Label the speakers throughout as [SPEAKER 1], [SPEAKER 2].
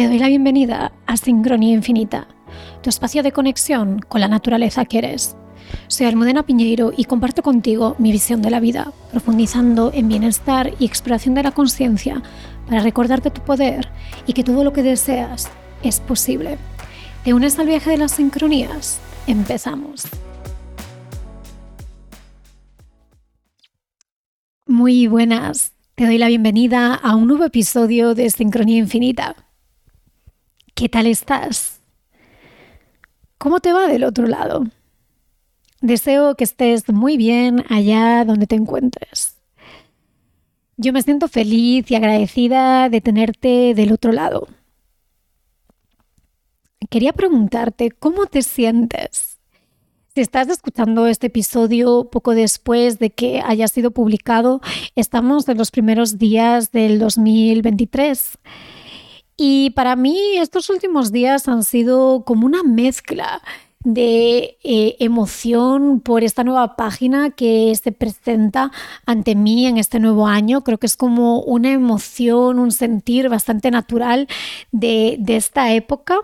[SPEAKER 1] Te doy la bienvenida a Sincronía Infinita, tu espacio de conexión con la naturaleza que eres. Soy Almudena Piñeiro y comparto contigo mi visión de la vida, profundizando en bienestar y exploración de la conciencia para recordarte tu poder y que todo lo que deseas es posible. ¿Te unes al viaje de las sincronías? Empezamos. Muy buenas, te doy la bienvenida a un nuevo episodio de Sincronía Infinita. ¿Qué tal estás? ¿Cómo te va del otro lado? Deseo que estés muy bien allá donde te encuentres. Yo me siento feliz y agradecida de tenerte del otro lado. Quería preguntarte, ¿cómo te sientes? Si estás escuchando este episodio poco después de que haya sido publicado, estamos en los primeros días del 2023. Y para mí estos últimos días han sido como una mezcla de eh, emoción por esta nueva página que se presenta ante mí en este nuevo año. Creo que es como una emoción, un sentir bastante natural de, esta época.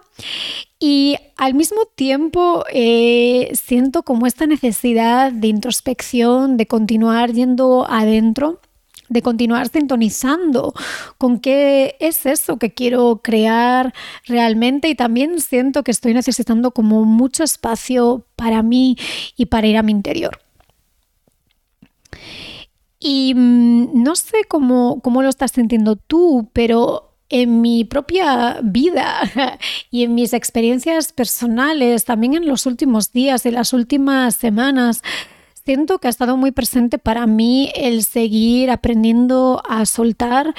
[SPEAKER 1] Y al mismo tiempo eh, siento como esta necesidad de introspección, de continuar yendo adentro de continuar sintonizando con qué es eso que quiero crear realmente y también siento que estoy necesitando como mucho espacio para mí y para ir a mi interior. Y mm, no sé cómo, cómo lo estás sintiendo tú, pero en mi propia vida y en mis experiencias personales, también en los últimos días, en las últimas semanas, siento que ha estado muy presente para mí el seguir aprendiendo a soltar,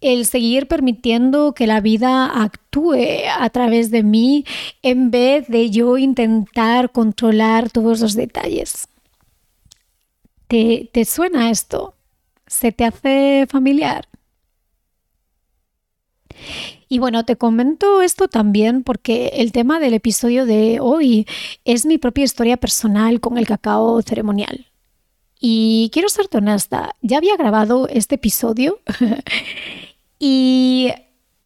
[SPEAKER 1] el seguir permitiendo que la vida actúe a través de mí en vez de yo intentar controlar todos los detalles. ¿Te, te suena esto? ¿Se te hace familiar? Y bueno, te comento esto también porque el tema del episodio de hoy es mi propia historia personal con el cacao ceremonial. Y quiero ser honesta, ya había grabado este episodio y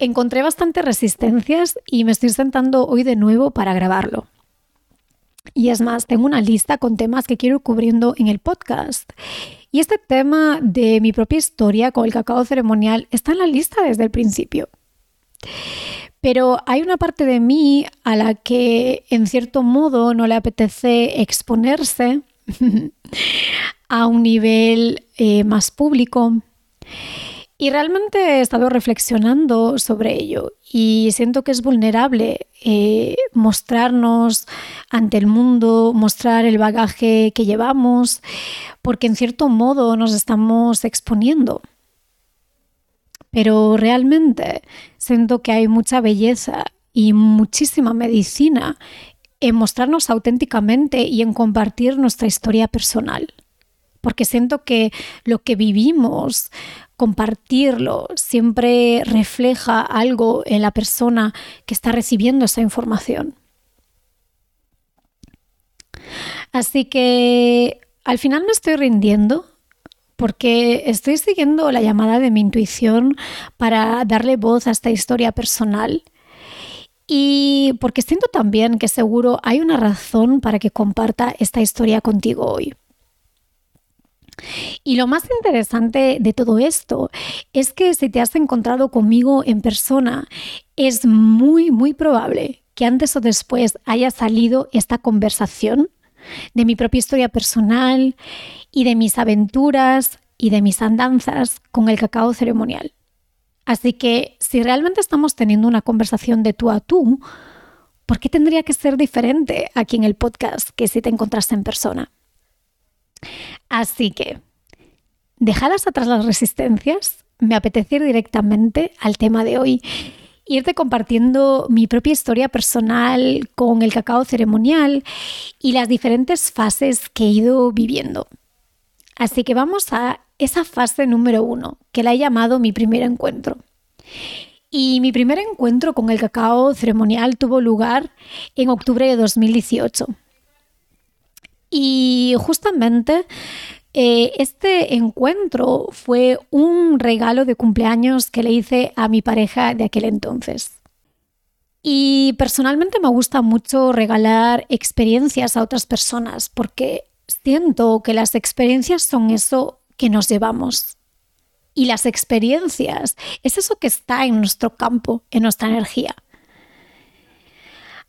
[SPEAKER 1] encontré bastantes resistencias y me estoy sentando hoy de nuevo para grabarlo. Y es más, tengo una lista con temas que quiero ir cubriendo en el podcast. Y este tema de mi propia historia con el cacao ceremonial está en la lista desde el principio. Pero hay una parte de mí a la que en cierto modo no le apetece exponerse a un nivel eh, más público. Y realmente he estado reflexionando sobre ello y siento que es vulnerable eh, mostrarnos ante el mundo, mostrar el bagaje que llevamos, porque en cierto modo nos estamos exponiendo. Pero realmente siento que hay mucha belleza y muchísima medicina en mostrarnos auténticamente y en compartir nuestra historia personal. Porque siento que lo que vivimos, compartirlo, siempre refleja algo en la persona que está recibiendo esa información. Así que al final me estoy rindiendo porque estoy siguiendo la llamada de mi intuición para darle voz a esta historia personal. Y porque siento también que seguro hay una razón para que comparta esta historia contigo hoy. Y lo más interesante de todo esto es que si te has encontrado conmigo en persona, es muy, muy probable que antes o después haya salido esta conversación de mi propia historia personal y de mis aventuras y de mis andanzas con el cacao ceremonial. Así que si realmente estamos teniendo una conversación de tú a tú, ¿por qué tendría que ser diferente aquí en el podcast que si te encontraste en persona? Así que, dejadas atrás las resistencias, me apetece ir directamente al tema de hoy irte compartiendo mi propia historia personal con el cacao ceremonial y las diferentes fases que he ido viviendo. Así que vamos a esa fase número uno, que la he llamado mi primer encuentro. Y mi primer encuentro con el cacao ceremonial tuvo lugar en octubre de 2018. Y justamente eh, este encuentro fue un regalo de cumpleaños que le hice a mi pareja de aquel entonces. Y personalmente me gusta mucho regalar experiencias a otras personas porque siento que las experiencias son eso que nos llevamos. Y las experiencias es eso que está en nuestro campo, en nuestra energía.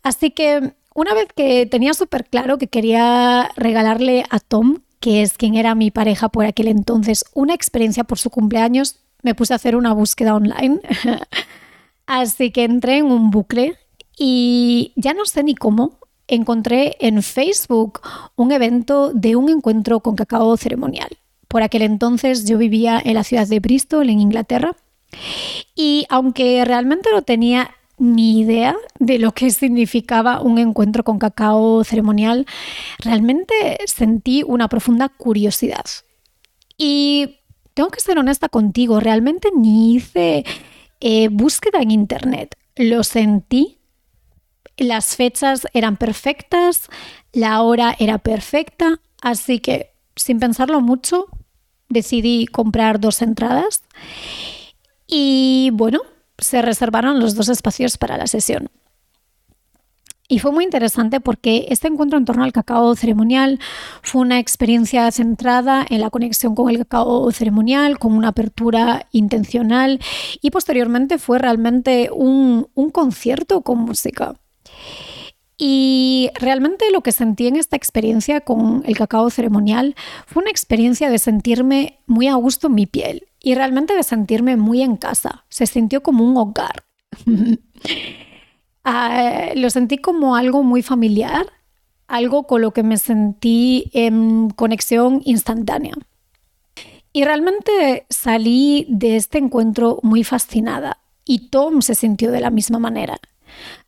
[SPEAKER 1] Así que una vez que tenía súper claro que quería regalarle a Tom, que es quien era mi pareja por aquel entonces, una experiencia por su cumpleaños, me puse a hacer una búsqueda online. Así que entré en un bucle y ya no sé ni cómo. Encontré en Facebook un evento de un encuentro con cacao ceremonial. Por aquel entonces yo vivía en la ciudad de Bristol, en Inglaterra. Y aunque realmente no tenía ni idea de lo que significaba un encuentro con cacao ceremonial, realmente sentí una profunda curiosidad. Y tengo que ser honesta contigo, realmente ni hice eh, búsqueda en internet. Lo sentí. Las fechas eran perfectas, la hora era perfecta, así que sin pensarlo mucho decidí comprar dos entradas y bueno, se reservaron los dos espacios para la sesión. Y fue muy interesante porque este encuentro en torno al cacao ceremonial fue una experiencia centrada en la conexión con el cacao ceremonial, con una apertura intencional y posteriormente fue realmente un, concierto con música. Y realmente lo que sentí en esta experiencia con el cacao ceremonial fue una experiencia de sentirme muy a gusto en mi piel y realmente de sentirme muy en casa. Se sintió como un hogar. Ah, lo sentí como algo muy familiar, algo con lo que me sentí en conexión instantánea. Y realmente salí de este encuentro muy fascinada y Tom se sintió de la misma manera.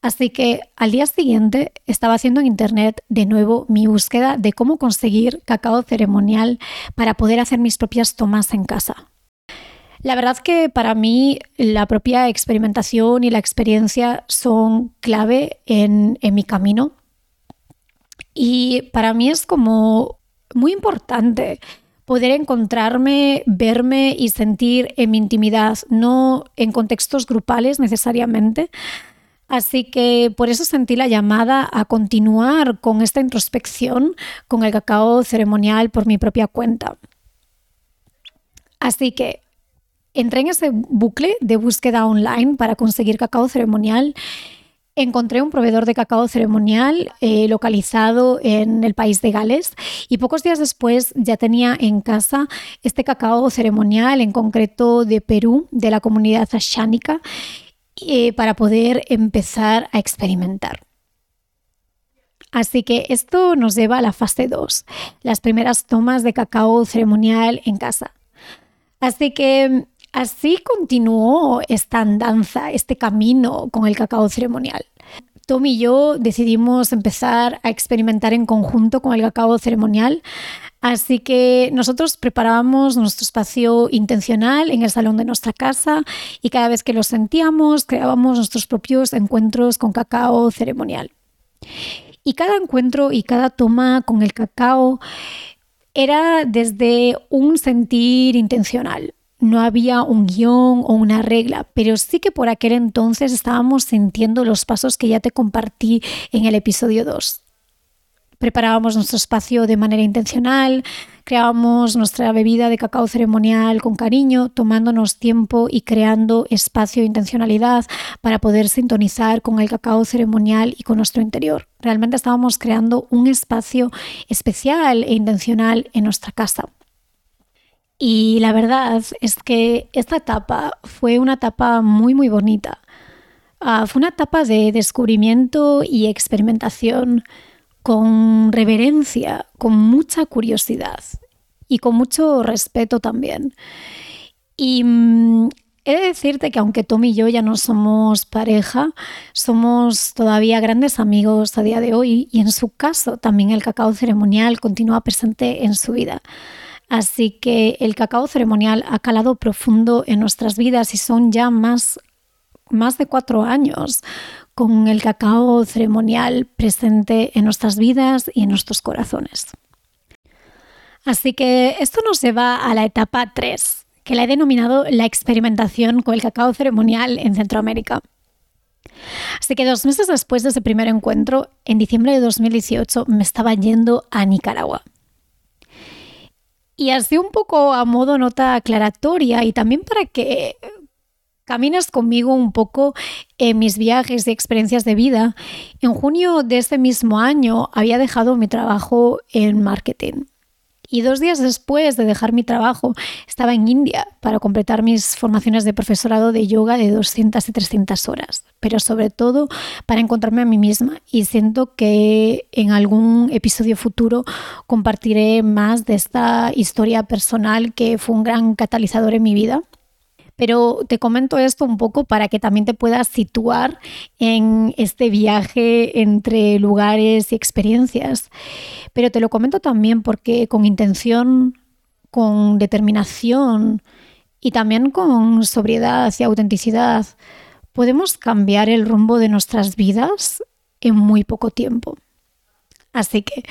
[SPEAKER 1] Así que al día siguiente estaba haciendo en internet de nuevo mi búsqueda de cómo conseguir cacao ceremonial para poder hacer mis propias tomas en casa. La verdad que para mí la propia experimentación y la experiencia son clave en, mi camino. Y para mí es como muy importante poder encontrarme, verme y sentir en mi intimidad, no en contextos grupales necesariamente. Así que por eso sentí la llamada a continuar con esta introspección con el cacao ceremonial por mi propia cuenta. Así que entré en ese bucle de búsqueda online para conseguir cacao ceremonial. Encontré un proveedor de cacao ceremonial eh, localizado en el país de Gales y pocos días después ya tenía en casa este cacao ceremonial, en concreto de Perú, de la comunidad ashánica, eh, para poder empezar a experimentar. Así que esto nos lleva a la fase 2, las primeras tomas de cacao ceremonial en casa. Así que Así continuó esta andanza, este camino con el cacao ceremonial. Tom y yo decidimos empezar a experimentar en conjunto con el cacao ceremonial, así que nosotros preparábamos nuestro espacio intencional en el salón de nuestra casa y cada vez que lo sentíamos creábamos nuestros propios encuentros con cacao ceremonial. Y cada encuentro y cada toma con el cacao era desde un sentir intencional no había un guion o una regla, pero sí que por aquel entonces estábamos sintiendo los pasos que ya te compartí en el episodio 2. Preparábamos nuestro espacio de manera intencional, creábamos nuestra bebida de cacao ceremonial con cariño, tomándonos tiempo y creando espacio e intencionalidad para poder sintonizar con el cacao ceremonial y con nuestro interior. Realmente estábamos creando un espacio especial e intencional en nuestra casa. Y la verdad es que esta etapa fue una etapa muy, muy bonita. Ah, fue una etapa de descubrimiento y experimentación con reverencia, con mucha curiosidad y con mucho respeto también. Y mm, he de decirte que aunque Tom y yo ya no somos pareja, somos todavía grandes amigos a día de hoy y en su caso también el cacao ceremonial continúa presente en su vida. Así que el cacao ceremonial ha calado profundo en nuestras vidas y son ya más, más de cuatro años con el cacao ceremonial presente en nuestras vidas y en nuestros corazones. Así que esto nos lleva a la etapa 3, que la he denominado la experimentación con el cacao ceremonial en Centroamérica. Así que dos meses después de ese primer encuentro, en diciembre de 2018, me estaba yendo a Nicaragua. Y así un poco a modo nota aclaratoria y también para que caminas conmigo un poco en mis viajes y experiencias de vida, en junio de ese mismo año había dejado mi trabajo en marketing. Y dos días después de dejar mi trabajo, estaba en India para completar mis formaciones de profesorado de yoga de 200 y 300 horas, pero sobre todo para encontrarme a mí misma. Y siento que en algún episodio futuro compartiré más de esta historia personal que fue un gran catalizador en mi vida pero te comento esto un poco para que también te puedas situar en este viaje entre lugares y experiencias. Pero te lo comento también porque con intención, con determinación y también con sobriedad y autenticidad, podemos cambiar el rumbo de nuestras vidas en muy poco tiempo. Así que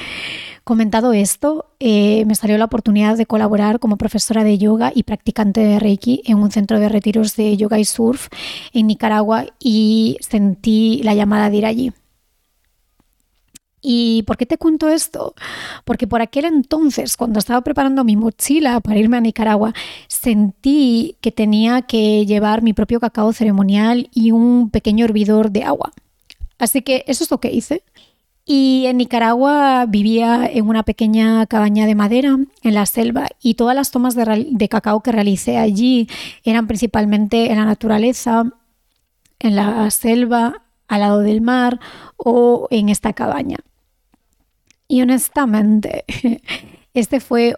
[SPEAKER 1] Comentado esto, eh, me salió la oportunidad de colaborar como profesora de yoga y practicante de Reiki en un centro de retiros de yoga y surf en Nicaragua y sentí la llamada de ir allí. ¿Y por qué te cuento esto? Porque por aquel entonces, cuando estaba preparando mi mochila para irme a Nicaragua, sentí que tenía que llevar mi propio cacao ceremonial y un pequeño hervidor de agua. Así que eso es lo que hice. Y en Nicaragua vivía en una pequeña cabaña de madera en la selva y todas las tomas de, cacao que realicé allí eran principalmente en la naturaleza, en la selva, al lado del mar o en esta cabaña. Y honestamente, este fue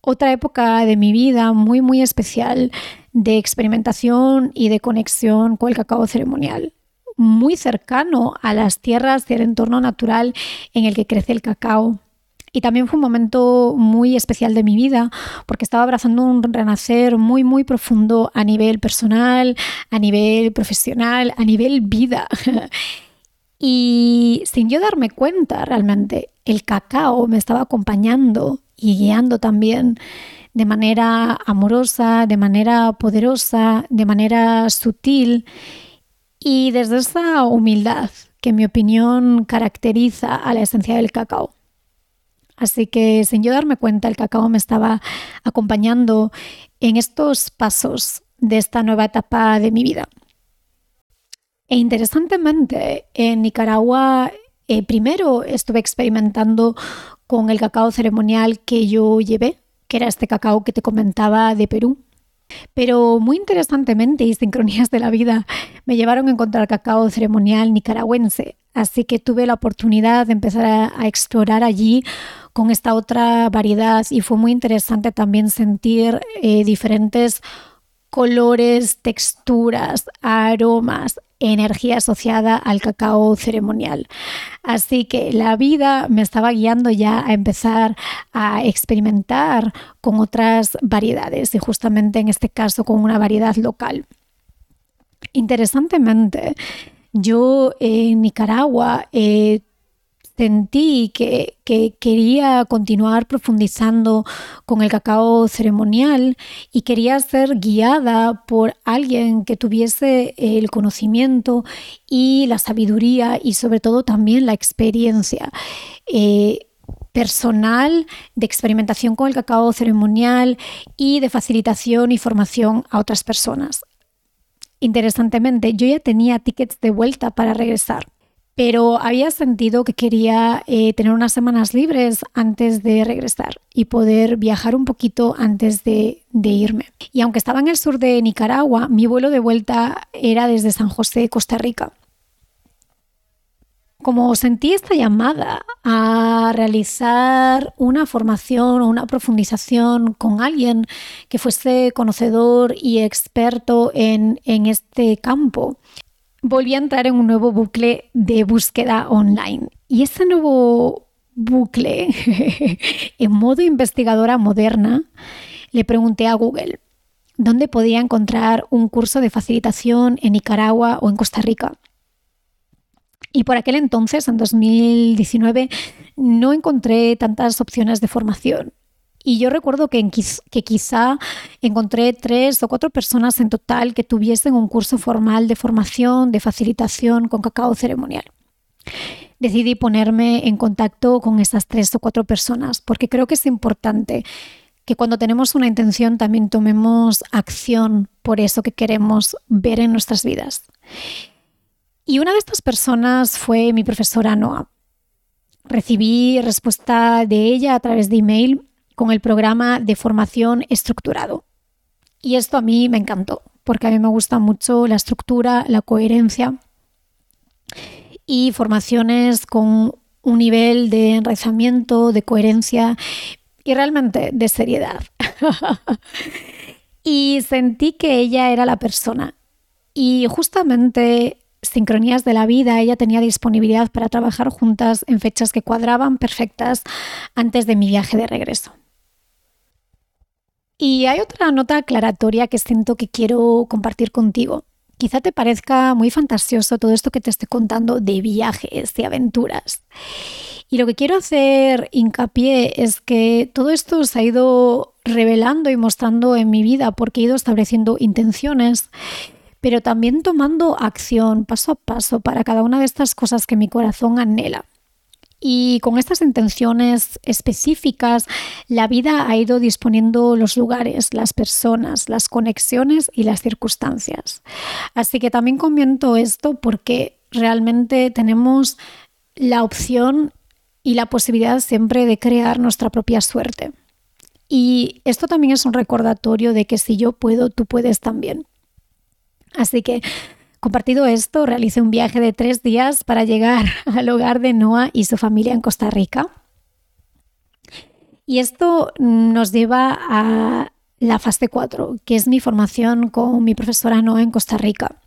[SPEAKER 1] otra época de mi vida muy, muy especial de experimentación y de conexión con el cacao ceremonial muy cercano a las tierras y el entorno natural en el que crece el cacao. Y también fue un momento muy especial de mi vida porque estaba abrazando un renacer muy, muy profundo a nivel personal, a nivel profesional, a nivel vida. y sin yo darme cuenta realmente, el cacao me estaba acompañando y guiando también de manera amorosa, de manera poderosa, de manera sutil y desde esa humildad que en mi opinión caracteriza a la esencia del cacao. Así que sin yo darme cuenta, el cacao me estaba acompañando en estos pasos de esta nueva etapa de mi vida. E interesantemente, en Nicaragua eh, primero estuve experimentando con el cacao ceremonial que yo llevé, que era este cacao que te comentaba de Perú. Pero muy interesantemente y sincronías de la vida me llevaron a encontrar cacao ceremonial nicaragüense, así que tuve la oportunidad de empezar a, explorar allí con esta otra variedad y fue muy interesante también sentir eh, diferentes colores, texturas, aromas, energía asociada al cacao ceremonial. Así que la vida me estaba guiando ya a empezar a experimentar con otras variedades y justamente en este caso con una variedad local. Interesantemente, yo en Nicaragua eh, sentí que, quería continuar profundizando con el cacao ceremonial y quería ser guiada por alguien que tuviese el conocimiento y la sabiduría y sobre todo también la experiencia. Eh, personal de experimentación con el cacao ceremonial y de facilitación y formación a otras personas. Interesantemente, yo ya tenía tickets de vuelta para regresar pero había sentido que quería eh, tener unas semanas libres antes de regresar y poder viajar un poquito antes de, irme. Y aunque estaba en el sur de Nicaragua, mi vuelo de vuelta era desde San José, Costa Rica. Como sentí esta llamada a realizar una formación o una profundización con alguien que fuese conocedor y experto en este campo, volví a entrar en un nuevo bucle de búsqueda online. Y ese nuevo bucle, en modo investigadora moderna, le pregunté a Google dónde podía encontrar un curso de facilitación en Nicaragua o en Costa Rica. Y por aquel entonces, en 2019, no encontré tantas opciones de formación. Y yo recuerdo que, que, quizá encontré tres o cuatro personas en total que tuviesen un curso formal de formación, de facilitación con cacao ceremonial. Decidí ponerme en contacto con estas tres o cuatro personas porque creo que es importante que cuando tenemos una intención también tomemos acción por eso que queremos ver en nuestras vidas. Y una de estas personas fue mi profesora Noah. Recibí respuesta de ella a través de email con el programa de formación estructurado. Y esto a mí me encantó, porque a mí me gusta mucho la estructura, la coherencia y formaciones con un nivel de enraizamiento, de coherencia y realmente de seriedad. y sentí que ella era la persona. Y justamente sincronías de la vida, ella tenía disponibilidad para trabajar juntas en fechas que cuadraban perfectas antes de mi viaje de regreso. Y hay otra nota aclaratoria que siento que quiero compartir contigo. Quizá te parezca muy fantasioso todo esto que te estoy contando de viajes, de aventuras. Y lo que quiero hacer hincapié es que todo esto se ha ido revelando y mostrando en mi vida porque he ido estableciendo intenciones, pero también tomando acción paso a paso para cada una de estas cosas que mi corazón anhela. Y con estas intenciones específicas, la vida ha ido disponiendo los lugares, las personas, las conexiones y las circunstancias. Así que también comento esto porque realmente tenemos la opción y la posibilidad siempre de crear nuestra propia suerte. Y esto también es un recordatorio de que si yo puedo, tú puedes también. Así que Compartido esto, realicé un viaje de tres días para llegar al hogar de Noah y su familia en Costa Rica. Y esto nos lleva a la fase 4, que es mi formación con mi profesora Noah en Costa Rica.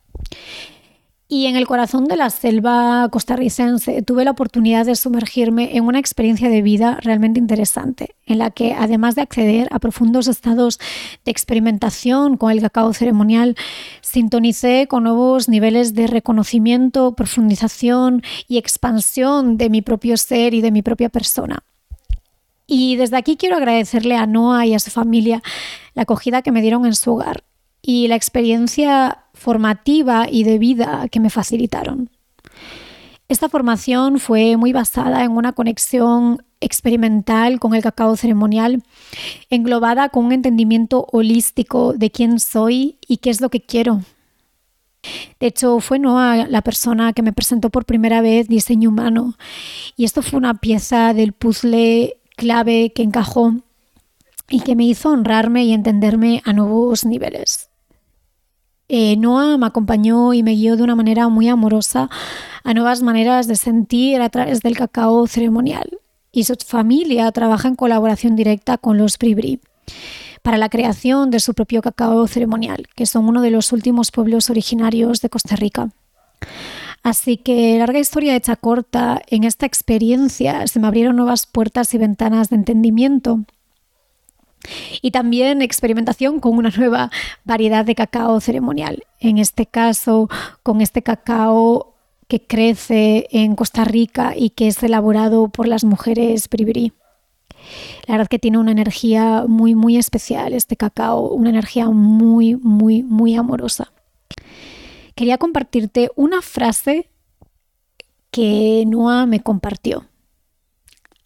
[SPEAKER 1] Y en el corazón de la selva costarricense tuve la oportunidad de sumergirme en una experiencia de vida realmente interesante, en la que además de acceder a profundos estados de experimentación con el cacao ceremonial, sintonicé con nuevos niveles de reconocimiento, profundización y expansión de mi propio ser y de mi propia persona. Y desde aquí quiero agradecerle a Noah y a su familia la acogida que me dieron en su hogar y la experiencia formativa y de vida que me facilitaron. Esta formación fue muy basada en una conexión experimental con el cacao ceremonial, englobada con un entendimiento holístico de quién soy y qué es lo que quiero. De hecho, fue Noah la persona que me presentó por primera vez diseño humano y esto fue una pieza del puzzle clave que encajó y que me hizo honrarme y entenderme a nuevos niveles. Eh, Noah me acompañó y me guió de una manera muy amorosa a nuevas maneras de sentir a través del cacao ceremonial. Y su familia trabaja en colaboración directa con los Bribri para la creación de su propio cacao ceremonial, que son uno de los últimos pueblos originarios de Costa Rica. Así que, larga historia hecha corta, en esta experiencia se me abrieron nuevas puertas y ventanas de entendimiento y también experimentación con una nueva variedad de cacao ceremonial. En este caso, con este cacao que crece en Costa Rica y que es elaborado por las mujeres bribri. La verdad que tiene una energía muy, muy especial este cacao, una energía muy, muy, muy amorosa. Quería compartirte una frase que Noah me compartió.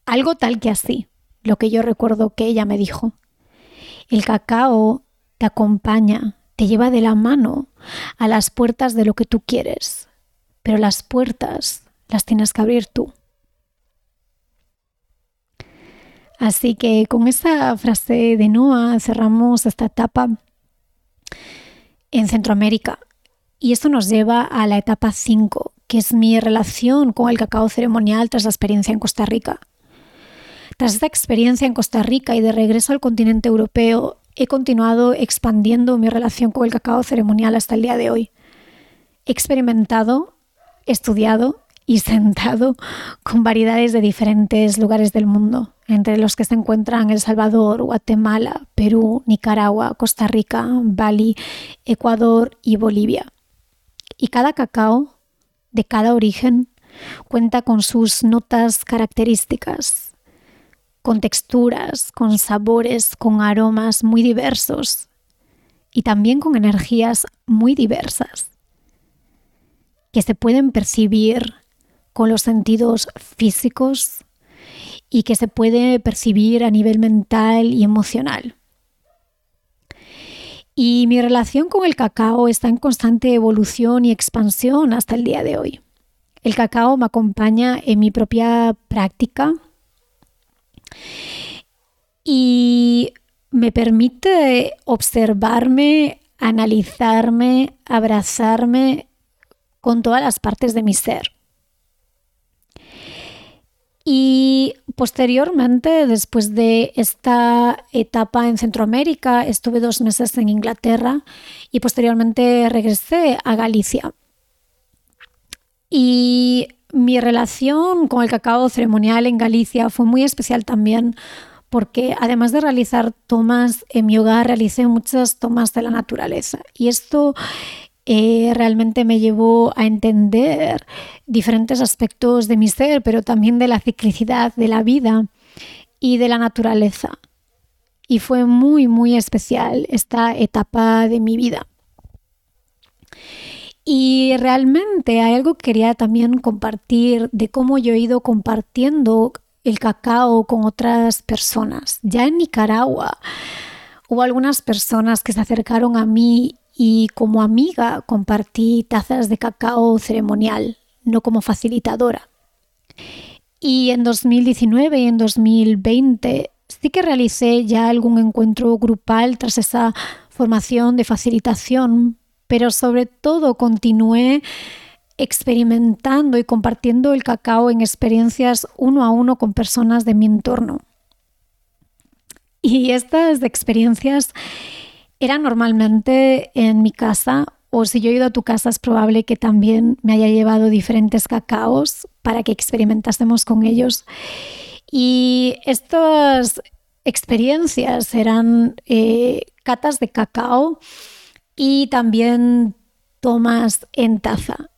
[SPEAKER 1] Algo tal que así, lo que yo recuerdo que ella me dijo. El cacao te acompaña, te lleva de la mano a las puertas de lo que tú quieres, pero las puertas las tienes que abrir tú. Así que con esa frase de Noah cerramos esta etapa en Centroamérica. Y esto nos lleva a la etapa 5, que es mi relación con el cacao ceremonial tras la experiencia en Costa Rica. Tras esta experiencia en Costa Rica y de regreso al continente europeo, he continuado expandiendo mi relación con el cacao ceremonial hasta el día de hoy. He experimentado, estudiado y sentado con variedades de diferentes lugares del mundo, entre los que se encuentran El Salvador, Guatemala, Perú, Nicaragua, Costa Rica, Bali, Ecuador y Bolivia. Y cada cacao, de cada origen, cuenta con sus notas características, con texturas, con sabores, con aromas muy diversos y también con energías muy diversas que se pueden percibir con los sentidos físicos y que se puede percibir a nivel mental y emocional. Y mi relación con el cacao está en constante evolución y expansión hasta el día de hoy. El cacao me acompaña en mi propia práctica y me permite observarme, analizarme, abrazarme con todas las partes de mi ser. Y posteriormente, después de esta etapa en Centroamérica, estuve dos meses en Inglaterra y posteriormente regresé a Galicia. Y mi relación con el cacao ceremonial en Galicia fue muy especial también porque además de realizar tomas en mi hogar, realicé muchas tomas de la naturaleza. Y esto eh, realmente me llevó a entender diferentes aspectos de mi ser, pero también de la ciclicidad de la vida y de la naturaleza. Y fue muy, muy especial esta etapa de mi vida. Y realmente hay algo que quería también compartir de cómo yo he ido compartiendo el cacao con otras personas. Ya en Nicaragua hubo algunas personas que se acercaron a mí y como amiga compartí tazas de cacao ceremonial, no como facilitadora. Y en 2019 y en 2020 sí que realicé ya algún encuentro grupal tras esa formación de facilitación, pero sobre todo continué experimentando y compartiendo el cacao en experiencias uno a uno con personas de mi entorno. Y estas experiencias era normalmente en mi casa o si yo he ido a tu casa es probable que también me haya llevado diferentes cacaos para que experimentásemos con ellos. Y estas experiencias eran eh, catas de cacao y también tomas en taza.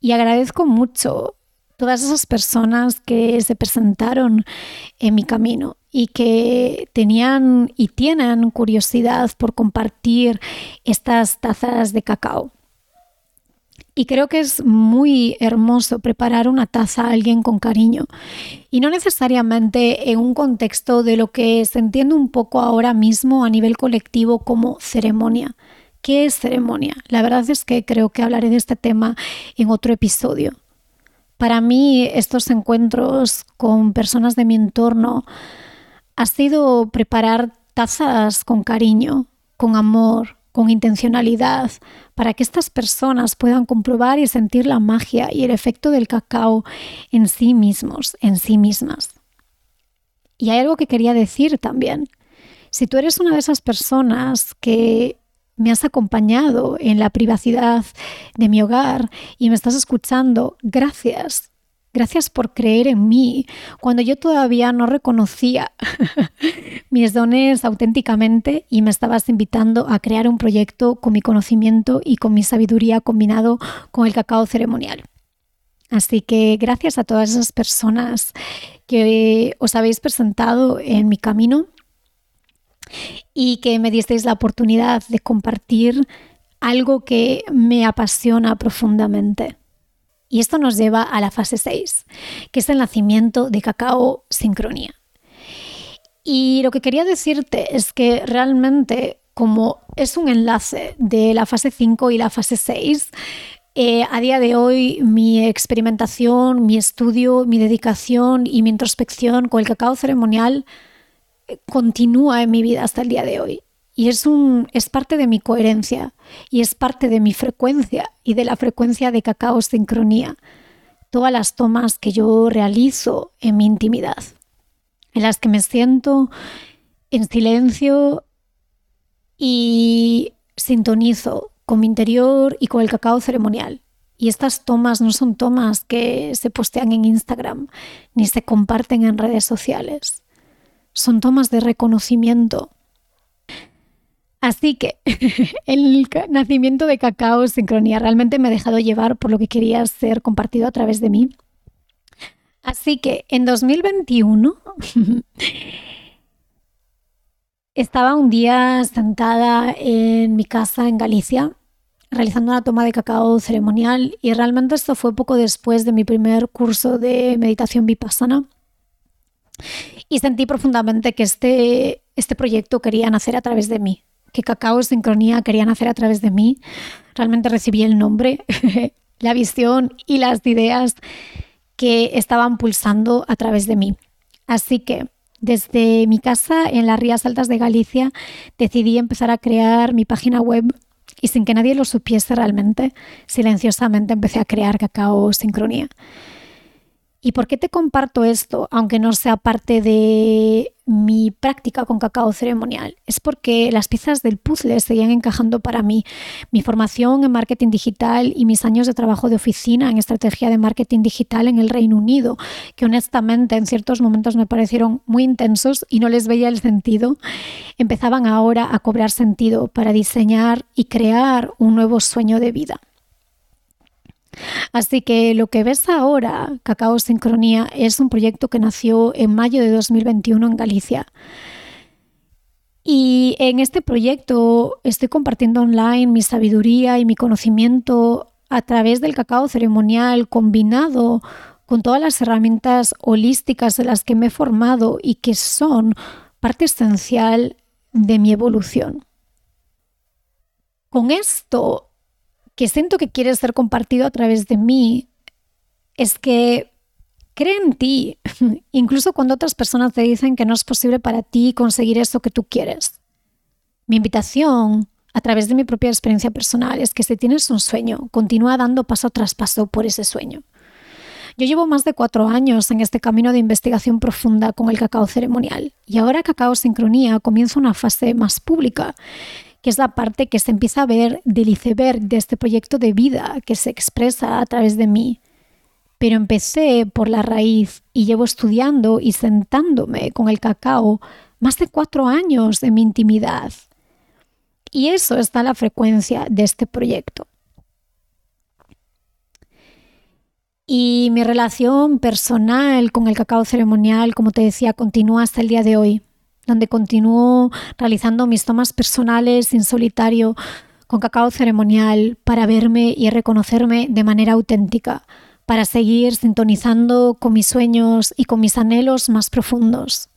[SPEAKER 1] Y agradezco mucho todas esas personas que se presentaron en mi camino y que tenían y tienen curiosidad por compartir estas tazas de cacao. Y creo que es muy hermoso preparar una taza a alguien con cariño y no necesariamente en un contexto de lo que se entiende un poco ahora mismo a nivel colectivo como ceremonia. ¿Qué es ceremonia? La verdad es que creo que hablaré de este tema en otro episodio. Para mí estos encuentros con personas de mi entorno ha sido preparar tazas con cariño, con amor, con intencionalidad, para que estas personas puedan comprobar y sentir la magia y el efecto del cacao en sí mismos, en sí mismas. Y hay algo que quería decir también. Si tú eres una de esas personas que me has acompañado en la privacidad de mi hogar y me estás escuchando, gracias. Gracias por creer en mí cuando yo todavía no reconocía mis dones auténticamente y me estabas invitando a crear un proyecto con mi conocimiento y con mi sabiduría combinado con el cacao ceremonial. Así que gracias a todas esas personas que os habéis presentado en mi camino y que me disteis la oportunidad de compartir algo que me apasiona profundamente. Y esto nos lleva a la fase 6, que es el nacimiento de cacao sincronía. Y lo que quería decirte es que realmente como es un enlace de la fase 5 y la fase 6, eh, a día de hoy mi experimentación, mi estudio, mi dedicación y mi introspección con el cacao ceremonial continúa en mi vida hasta el día de hoy. Y es, un, es parte de mi coherencia y es parte de mi frecuencia y de la frecuencia de cacao sincronía. Todas las tomas que yo realizo en mi intimidad, en las que me siento en silencio y sintonizo con mi interior y con el cacao ceremonial. Y estas tomas no son tomas que se postean en Instagram ni se comparten en redes sociales. Son tomas de reconocimiento Así que el nacimiento de Cacao Sincronía realmente me ha dejado llevar por lo que quería ser compartido a través de mí. Así que en 2021 estaba un día sentada en mi casa en Galicia realizando una toma de cacao ceremonial y realmente esto fue poco después de mi primer curso de meditación vipassana y sentí profundamente que este, este proyecto quería nacer a través de mí, que Cacao Sincronía quería nacer a través de mí. Realmente recibí el nombre, la visión y las ideas que estaban pulsando a través de mí. Así que desde mi casa en las Rías Altas de Galicia decidí empezar a crear mi página web y sin que nadie lo supiese realmente, silenciosamente empecé a crear Cacao Sincronía. ¿Y por qué te comparto esto, aunque no sea parte de mi práctica con cacao ceremonial? Es porque las piezas del puzzle seguían encajando para mí. Mi formación en marketing digital y mis años de trabajo de oficina en estrategia de marketing digital en el Reino Unido, que honestamente en ciertos momentos me parecieron muy intensos y no les veía el sentido, empezaban ahora a cobrar sentido para diseñar y crear un nuevo sueño de vida. Así que lo que ves ahora, Cacao Sincronía, es un proyecto que nació en mayo de 2021 en Galicia. Y en este proyecto estoy compartiendo online mi sabiduría y mi conocimiento a través del cacao ceremonial combinado con todas las herramientas holísticas de las que me he formado y que son parte esencial de mi evolución. Con esto que siento que quiere ser compartido a través de mí es que cree en ti, incluso cuando otras personas te dicen que no es posible para ti conseguir eso que tú quieres. Mi invitación a través de mi propia experiencia personal es que si tienes un sueño, continúa dando paso tras paso por ese sueño. Yo llevo más de cuatro años en este camino de investigación profunda con el cacao ceremonial y ahora Cacao Sincronía comienza una fase más pública que es la parte que se empieza a ver del iceberg de este proyecto de vida que se expresa a través de mí. Pero empecé por la raíz y llevo estudiando y sentándome con el cacao más de cuatro años de mi intimidad. Y eso está la frecuencia de este proyecto. Y mi relación personal con el cacao ceremonial, como te decía, continúa hasta el día de hoy donde continúo realizando mis tomas personales en solitario con cacao ceremonial para verme y reconocerme de manera auténtica, para seguir sintonizando con mis sueños y con mis anhelos más profundos,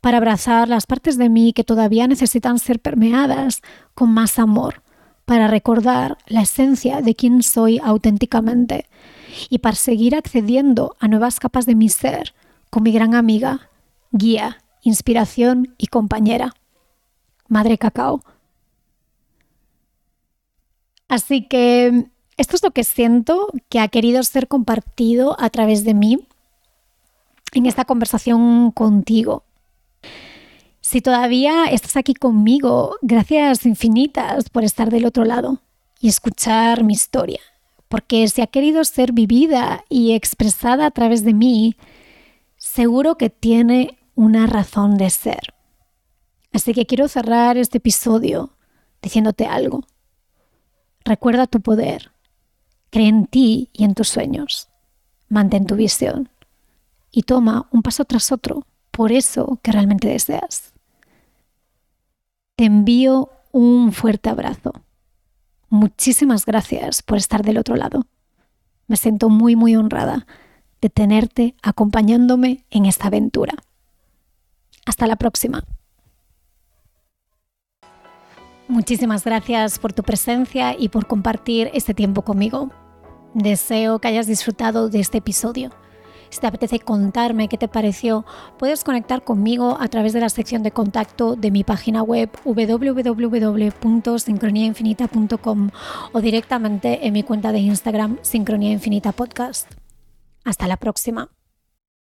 [SPEAKER 1] para abrazar las partes de mí que todavía necesitan ser permeadas con más amor, para recordar la esencia de quién soy auténticamente y para seguir accediendo a nuevas capas de mi ser con mi gran amiga, guía inspiración y compañera. Madre Cacao. Así que esto es lo que siento que ha querido ser compartido a través de mí en esta conversación contigo. Si todavía estás aquí conmigo, gracias infinitas por estar del otro lado y escuchar mi historia, porque si ha querido ser vivida y expresada a través de mí, seguro que tiene una razón de ser. Así que quiero cerrar este episodio diciéndote algo. Recuerda tu poder. Cree en ti y en tus sueños. Mantén tu visión. Y toma un paso tras otro por eso que realmente deseas. Te envío un fuerte abrazo. Muchísimas gracias por estar del otro lado. Me siento muy, muy honrada de tenerte acompañándome en esta aventura. Hasta la próxima. Muchísimas gracias por tu presencia y por compartir este tiempo conmigo. Deseo que hayas disfrutado de este episodio. Si te apetece contarme qué te pareció, puedes conectar conmigo a través de la sección de contacto de mi página web www.sincroniainfinita.com o directamente en mi cuenta de Instagram Sincronía Infinita Podcast. Hasta la próxima.